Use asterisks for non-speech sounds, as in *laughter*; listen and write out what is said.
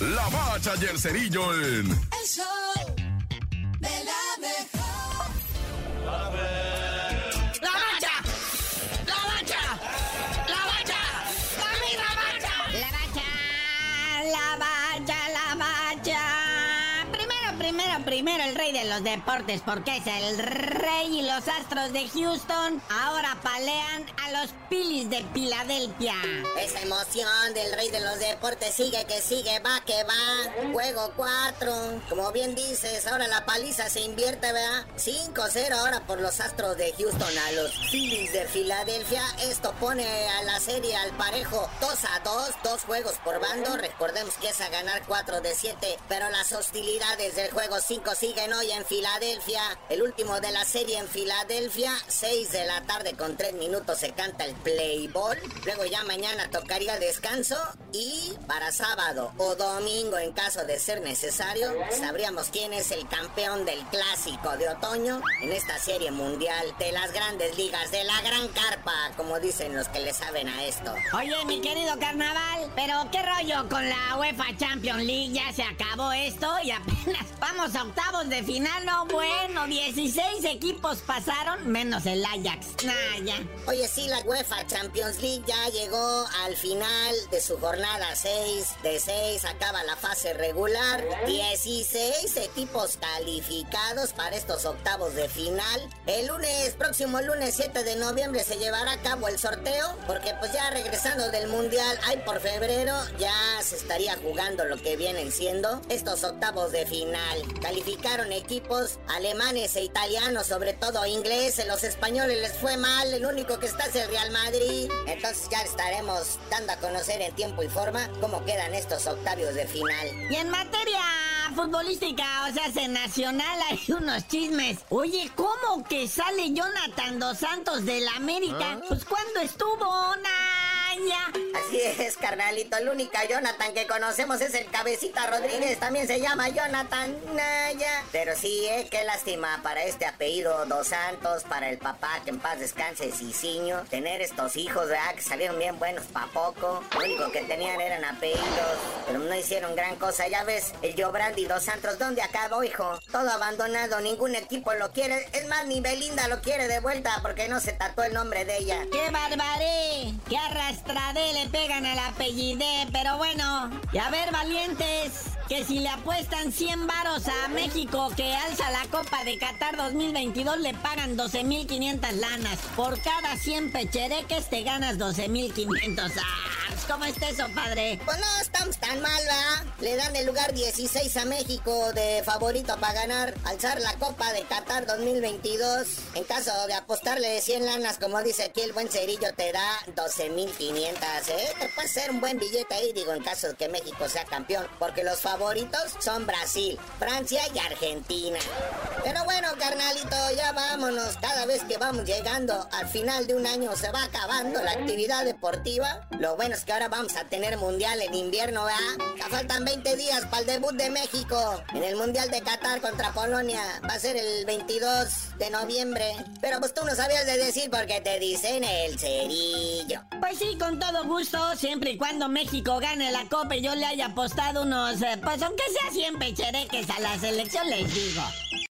La Bacha y el Cerillo en... El show primero, el rey de los deportes, porque es el rey y los astros de Houston ahora palean a los Phillies de Filadelfia. Esa emoción del rey de los deportes sigue que sigue, va que va. Juego 4. Como bien dices, ahora la paliza se invierte, ¿verdad? 5-0 ahora por los Astros de Houston a los Phillies de Filadelfia. Esto pone a la serie al parejo 2 a 2, dos juegos por bando. Recordemos que es a ganar 4 de 7, pero las hostilidades del juego 5 siguen hoy en Filadelfia. El último de la serie en Filadelfia, 6 de la tarde con 3 minutos se canta el play ball. Luego ya mañana tocaría descanso y para sábado o domingo en caso de ser necesario sabríamos quién es el campeón del clásico de otoño en esta serie mundial de las grandes ligas de la gran carpa, como dicen los que le saben a esto. Oye, mi querido carnaval, pero qué rollo con la UEFA Champions League, ya se acabó esto y apenas *laughs* vamos a octavos de final, no bueno, 16 equipos pasaron, menos el Ajax. Nah, ya. Oye, sí, la UEFA Champions League ya llegó al final de su jornada 6. De 6 acaba la fase regular. 16 equipos calificados para estos octavos de final. El lunes, próximo lunes 7 de noviembre, se llevará a cabo el sorteo. Porque pues ya regresando del Mundial, hay por febrero, ya se estaría jugando lo que vienen siendo estos octavos de final. Calificaron equipos alemanes e italianos, sobre todo ingleses. Los españoles les fue mal. El único que está es el Real Madrid. Entonces ya estaremos dando a conocer en tiempo y forma cómo quedan estos octavios de final. Y en materia futbolística, o sea, en nacional hay unos chismes. Oye, ¿cómo que sale Jonathan Dos Santos del América? Pues cuando estuvo, Así es, carnalito. El único Jonathan que conocemos es el Cabecita Rodríguez. También se llama Jonathan Naya. Pero sí, eh, qué lástima para este apellido Dos Santos, para el papá, que en paz descanse, Cicinho. Tener estos hijos, ¿verdad? Que salieron bien buenos pa' poco. Lo único que tenían eran apellidos, pero no hicieron gran cosa. Ya ves, el Giobrandi Dos Santos, ¿dónde acabó, hijo? Todo abandonado, ningún equipo lo quiere. Es más, ni Belinda lo quiere de vuelta porque no se tatuó el nombre de ella. ¡Qué barbaré! ¡Qué le pegan al apellidé! Pero bueno, y a ver, valientes, que si le apuestan 100 varos a México que alza la Copa de Qatar 2022, le pagan 12.500 lanas. Por cada 100 pechereques te ganas 12.500. ¡Ah! ¿Cómo está eso, padre? Pues no estamos tan mal, ¿verdad? Le dan el lugar 16 a México de favorito para ganar, alzar la Copa de Qatar 2022. En caso de apostarle de 100 lanas, como dice aquí el buen cerillo, te da 12.500, ¿eh? Te puede ser un buen billete ahí, digo, en caso de que México sea campeón. Porque los favoritos son Brasil, Francia y Argentina. Pero bueno, carnalito, ya vámonos. Cada vez que vamos llegando al final de un año se va acabando la actividad deportiva. Lo bueno es que ahora vamos a tener mundial en invierno, ¿verdad? Ya faltan 20 días para el debut de México en el mundial de Qatar contra Polonia. Va a ser el 22 de noviembre. Pero pues tú no sabías de decir porque te dicen el cerillo. Pues sí, con todo gusto, siempre y cuando México gane la Copa y yo le haya apostado unos, eh, pues aunque sea 100 pechereques a la selección, les digo.